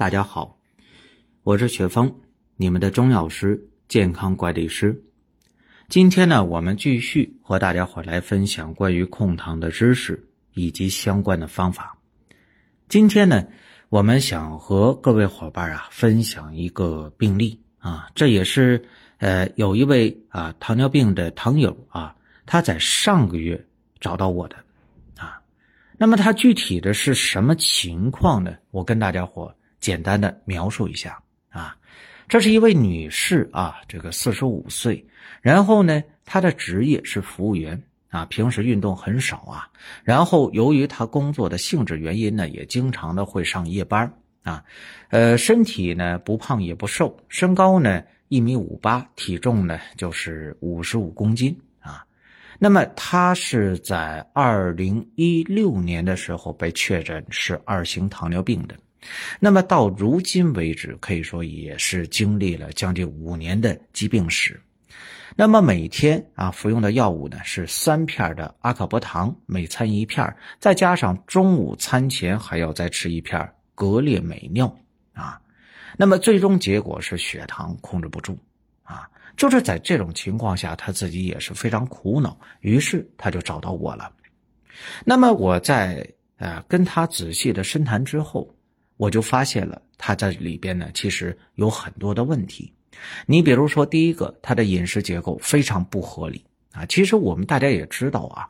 大家好，我是雪峰，你们的中药师。健康管理师，今天呢，我们继续和大家伙来分享关于控糖的知识以及相关的方法。今天呢，我们想和各位伙伴啊分享一个病例啊，这也是呃有一位啊糖尿病的糖友啊，他在上个月找到我的啊，那么他具体的是什么情况呢？我跟大家伙简单的描述一下啊。这是一位女士啊，这个四十五岁，然后呢，她的职业是服务员啊，平时运动很少啊，然后由于她工作的性质原因呢，也经常的会上夜班啊，呃，身体呢不胖也不瘦，身高呢一米五八，体重呢就是五十五公斤啊，那么她是在二零一六年的时候被确诊是二型糖尿病的。那么到如今为止，可以说也是经历了将近五年的疾病史。那么每天啊服用的药物呢是三片的阿卡波糖，每餐一片，再加上中午餐前还要再吃一片格列美脲啊。那么最终结果是血糖控制不住啊。就是在这种情况下，他自己也是非常苦恼，于是他就找到我了。那么我在呃跟他仔细的深谈之后。我就发现了他在里边呢，其实有很多的问题。你比如说，第一个，他的饮食结构非常不合理啊。其实我们大家也知道啊，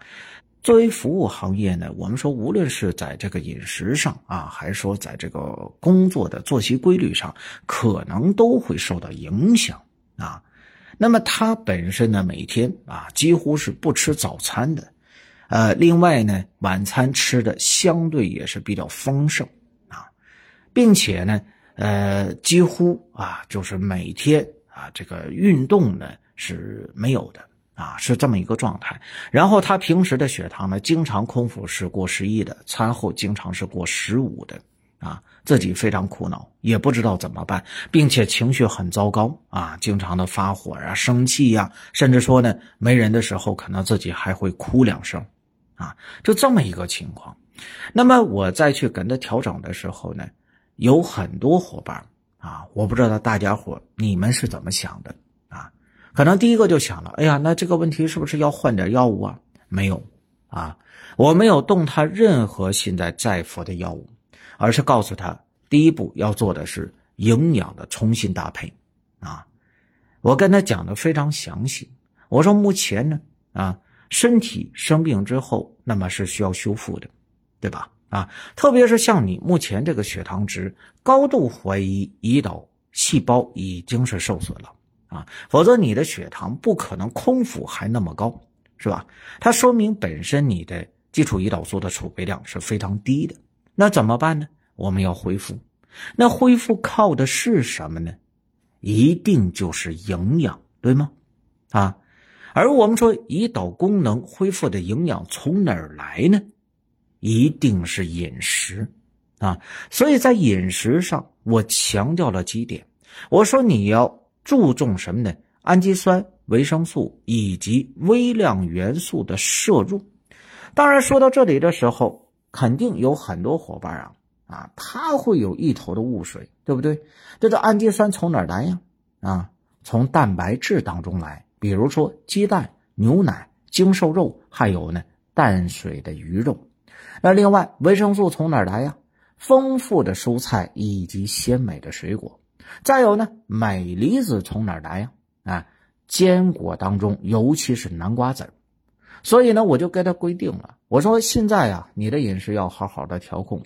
作为服务行业呢，我们说无论是在这个饮食上啊，还是说在这个工作的作息规律上，可能都会受到影响啊。那么他本身呢，每天啊几乎是不吃早餐的，呃，另外呢，晚餐吃的相对也是比较丰盛。并且呢，呃，几乎啊，就是每天啊，这个运动呢是没有的啊，是这么一个状态。然后他平时的血糖呢，经常空腹是过十一的，餐后经常是过十五的啊，自己非常苦恼，也不知道怎么办，并且情绪很糟糕啊，经常的发火啊、生气呀，甚至说呢，没人的时候可能自己还会哭两声啊，就这么一个情况。那么我再去跟他调整的时候呢？有很多伙伴啊，我不知道大家伙你们是怎么想的啊？可能第一个就想了，哎呀，那这个问题是不是要换点药物啊？没有啊，我没有动他任何现在在服的药物，而是告诉他，第一步要做的是营养的重新搭配啊。我跟他讲的非常详细，我说目前呢啊，身体生病之后，那么是需要修复的，对吧？啊，特别是像你目前这个血糖值，高度怀疑胰岛细胞已经是受损了啊，否则你的血糖不可能空腹还那么高，是吧？它说明本身你的基础胰岛素的储备量是非常低的。那怎么办呢？我们要恢复，那恢复靠的是什么呢？一定就是营养，对吗？啊，而我们说胰岛功能恢复的营养从哪儿来呢？一定是饮食，啊，所以在饮食上，我强调了几点。我说你要注重什么呢？氨基酸、维生素以及微量元素的摄入。当然，说到这里的时候，肯定有很多伙伴啊，啊，他会有一头的雾水，对不对？这个氨基酸从哪儿来呀？啊，从蛋白质当中来，比如说鸡蛋、牛奶、精瘦肉，还有呢淡水的鱼肉。那另外，维生素从哪儿来呀？丰富的蔬菜以及鲜美的水果。再有呢，镁离子从哪儿来呀？啊，坚果当中，尤其是南瓜籽儿。所以呢，我就给他规定了，我说现在啊，你的饮食要好好的调控，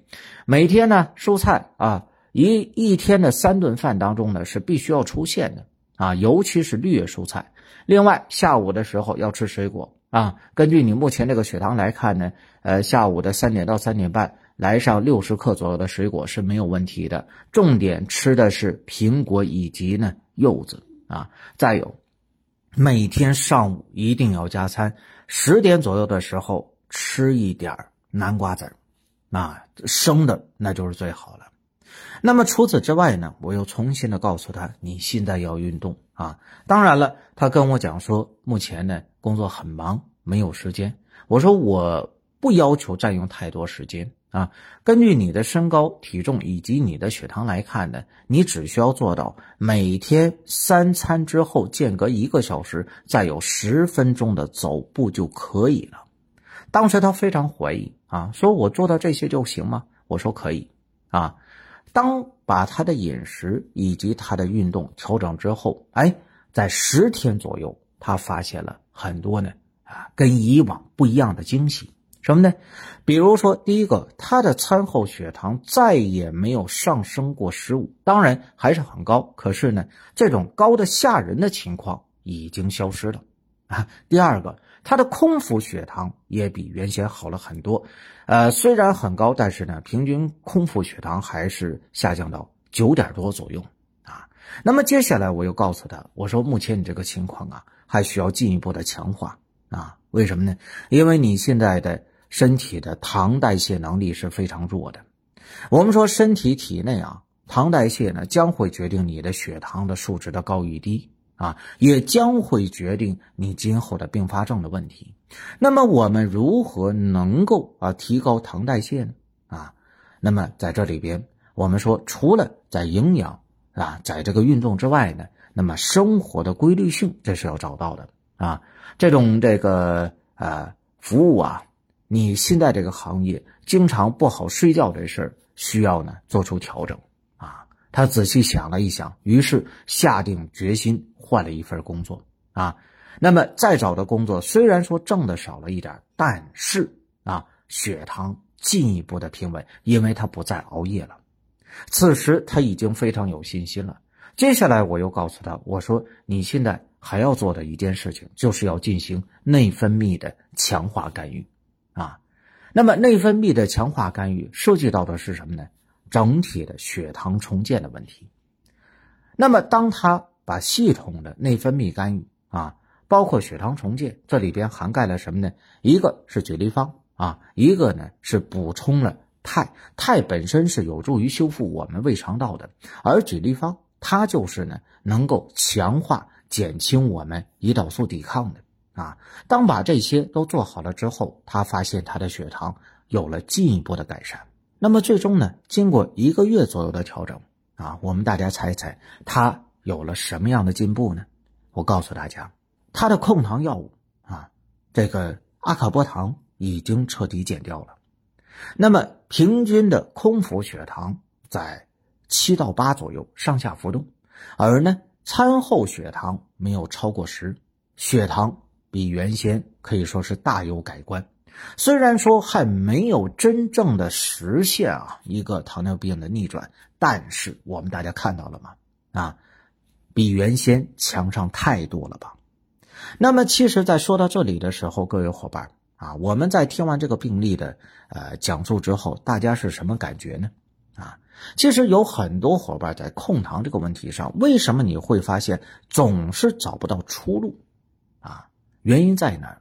每天呢，蔬菜啊，一一天的三顿饭当中呢，是必须要出现的啊，尤其是绿叶蔬菜。另外，下午的时候要吃水果。啊，根据你目前这个血糖来看呢，呃，下午的三点到三点半，来上六十克左右的水果是没有问题的，重点吃的是苹果以及呢柚子啊。再有，每天上午一定要加餐，十点左右的时候吃一点南瓜籽儿，啊，生的那就是最好了。那么除此之外呢，我又重新的告诉他，你现在要运动啊。当然了，他跟我讲说，目前呢工作很忙，没有时间。我说我不要求占用太多时间啊。根据你的身高、体重以及你的血糖来看呢，你只需要做到每天三餐之后间隔一个小时，再有十分钟的走步就可以了。当时他非常怀疑啊，说我做到这些就行吗？我说可以啊。当把他的饮食以及他的运动调整之后，哎，在十天左右，他发现了很多呢啊，跟以往不一样的惊喜。什么呢？比如说，第一个，他的餐后血糖再也没有上升过十五，当然还是很高，可是呢，这种高的吓人的情况已经消失了啊。第二个。他的空腹血糖也比原先好了很多，呃，虽然很高，但是呢，平均空腹血糖还是下降到九点多左右啊。那么接下来我又告诉他，我说目前你这个情况啊，还需要进一步的强化啊。为什么呢？因为你现在的身体的糖代谢能力是非常弱的。我们说身体体内啊，糖代谢呢将会决定你的血糖的数值的高与低。啊，也将会决定你今后的并发症的问题。那么，我们如何能够啊提高糖代谢呢？啊，那么在这里边，我们说，除了在营养啊，在这个运动之外呢，那么生活的规律性这是要找到的啊。这种这个呃服务啊，你现在这个行业经常不好睡觉这事儿，需要呢做出调整啊。他仔细想了一想，于是下定决心。换了一份工作啊，那么再找的工作虽然说挣的少了一点，但是啊，血糖进一步的平稳，因为他不再熬夜了。此时他已经非常有信心了。接下来我又告诉他，我说你现在还要做的一件事情，就是要进行内分泌的强化干预啊。那么内分泌的强化干预涉及到的是什么呢？整体的血糖重建的问题。那么当他。把系统的内分泌干预啊，包括血糖重建，这里边涵盖了什么呢？一个是举立方啊，一个呢是补充了肽。肽本身是有助于修复我们胃肠道的，而举立方它就是呢能够强化、减轻我们胰岛素抵抗的啊。当把这些都做好了之后，他发现他的血糖有了进一步的改善。那么最终呢，经过一个月左右的调整啊，我们大家猜一猜他。有了什么样的进步呢？我告诉大家，他的控糖药物啊，这个阿卡波糖已经彻底减掉了。那么平均的空腹血糖在七到八左右上下浮动，而呢餐后血糖没有超过十，血糖比原先可以说是大有改观。虽然说还没有真正的实现啊一个糖尿病的逆转，但是我们大家看到了吗？啊。比原先强上太多了吧？那么，其实，在说到这里的时候，各位伙伴啊，我们在听完这个病例的呃讲述之后，大家是什么感觉呢？啊，其实有很多伙伴在控糖这个问题上，为什么你会发现总是找不到出路？啊，原因在哪？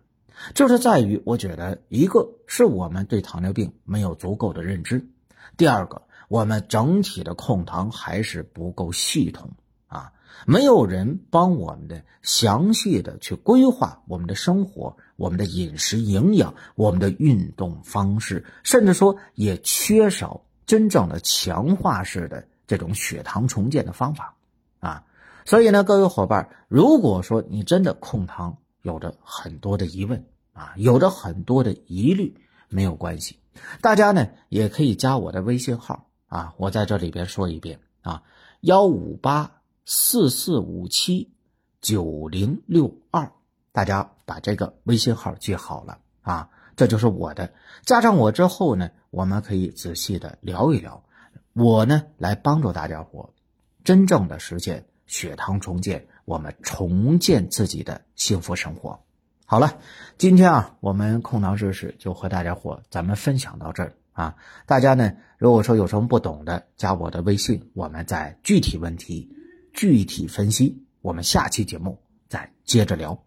就是在于，我觉得一个是我们对糖尿病没有足够的认知，第二个，我们整体的控糖还是不够系统啊。没有人帮我们的详细的去规划我们的生活、我们的饮食营养、我们的运动方式，甚至说也缺少真正的强化式的这种血糖重建的方法啊。所以呢，各位伙伴，如果说你真的控糖有着很多的疑问啊，有着很多的疑虑，没有关系，大家呢也可以加我的微信号啊，我在这里边说一遍啊，幺五八。四四五七九零六二，大家把这个微信号记好了啊，这就是我的。加上我之后呢，我们可以仔细的聊一聊，我呢来帮助大家伙真正的实现血糖重建，我们重建自己的幸福生活。好了，今天啊，我们控糖知识就和大家伙咱们分享到这儿啊。大家呢，如果说有什么不懂的，加我的微信，我们再具体问题具体分析。我们下期节目再接着聊。